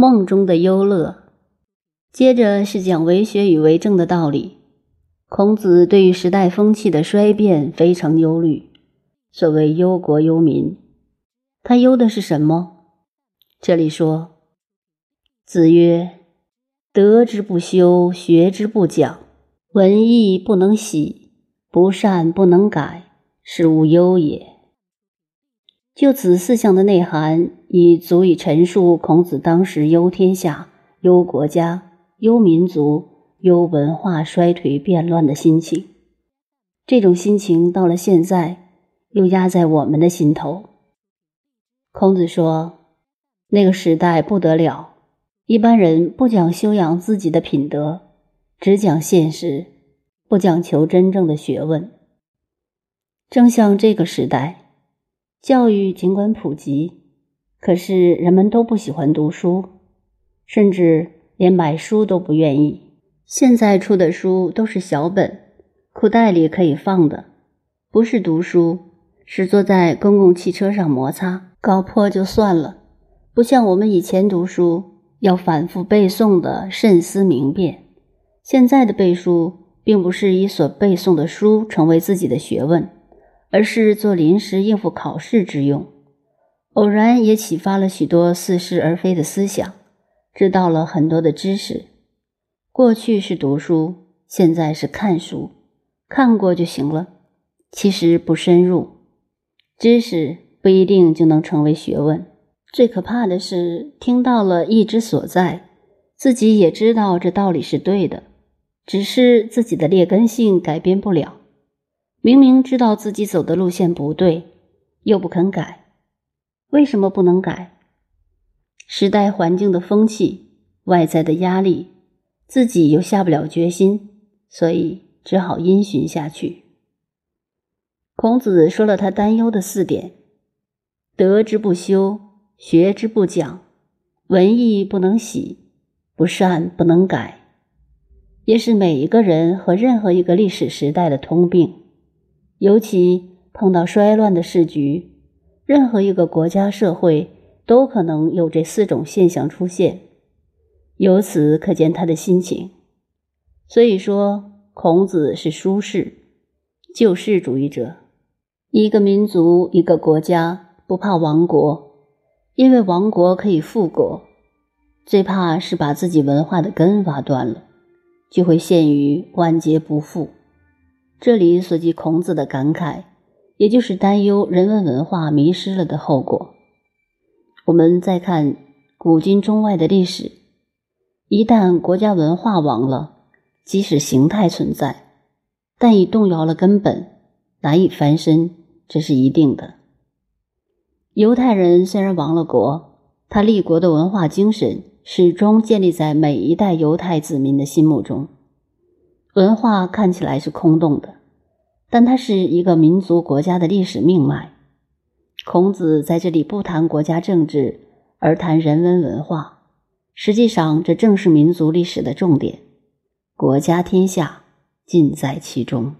梦中的忧乐，接着是讲为学与为政的道理。孔子对于时代风气的衰变非常忧虑，所谓忧国忧民，他忧的是什么？这里说：“子曰，德之不修，学之不讲，文艺不能喜，不善不能改，是无忧也。”就此四项的内涵，已足以陈述孔子当时忧天下、忧国家、忧民族、忧文化衰颓变乱的心情。这种心情到了现在，又压在我们的心头。孔子说：“那个时代不得了，一般人不讲修养自己的品德，只讲现实，不讲求真正的学问。正像这个时代。”教育尽管普及，可是人们都不喜欢读书，甚至连买书都不愿意。现在出的书都是小本，裤袋里可以放的，不是读书，是坐在公共汽车上摩擦，搞破就算了。不像我们以前读书要反复背诵的，慎思明辨。现在的背书，并不是以所背诵的书成为自己的学问。而是做临时应付考试之用，偶然也启发了许多似是而非的思想，知道了很多的知识。过去是读书，现在是看书，看过就行了，其实不深入。知识不一定就能成为学问。最可怕的是，听到了意之所在，自己也知道这道理是对的，只是自己的劣根性改变不了。明明知道自己走的路线不对，又不肯改，为什么不能改？时代环境的风气、外在的压力，自己又下不了决心，所以只好因循下去。孔子说了他担忧的四点：德之不修，学之不讲，文艺不能喜，不善不能改，也是每一个人和任何一个历史时代的通病。尤其碰到衰乱的时局，任何一个国家社会都可能有这四种现象出现。由此可见他的心情。所以说，孔子是舒适救世主义者。一个民族、一个国家不怕亡国，因为亡国可以复国；最怕是把自己文化的根挖断了，就会陷于万劫不复。这里所记孔子的感慨，也就是担忧人文文化迷失了的后果。我们再看古今中外的历史，一旦国家文化亡了，即使形态存在，但已动摇了根本，难以翻身，这是一定的。犹太人虽然亡了国，他立国的文化精神始终建立在每一代犹太子民的心目中。文化看起来是空洞的，但它是一个民族国家的历史命脉。孔子在这里不谈国家政治，而谈人文文化。实际上，这正是民族历史的重点，国家天下尽在其中。